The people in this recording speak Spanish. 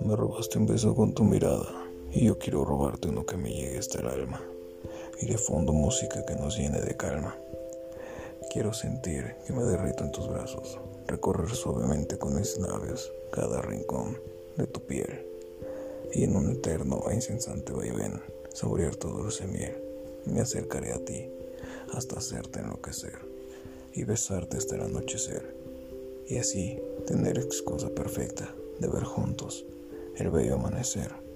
Me robaste un beso con tu mirada y yo quiero robarte uno que me llegue hasta el alma y de fondo música que nos llene de calma. Quiero sentir que me derrito en tus brazos, recorrer suavemente con mis labios cada rincón de tu piel y en un eterno e incesante vaivén saborear tu dulce miel. Me acercaré a ti hasta hacerte enloquecer y besarte hasta el anochecer y así tener excusa perfecta de ver juntos el bello amanecer.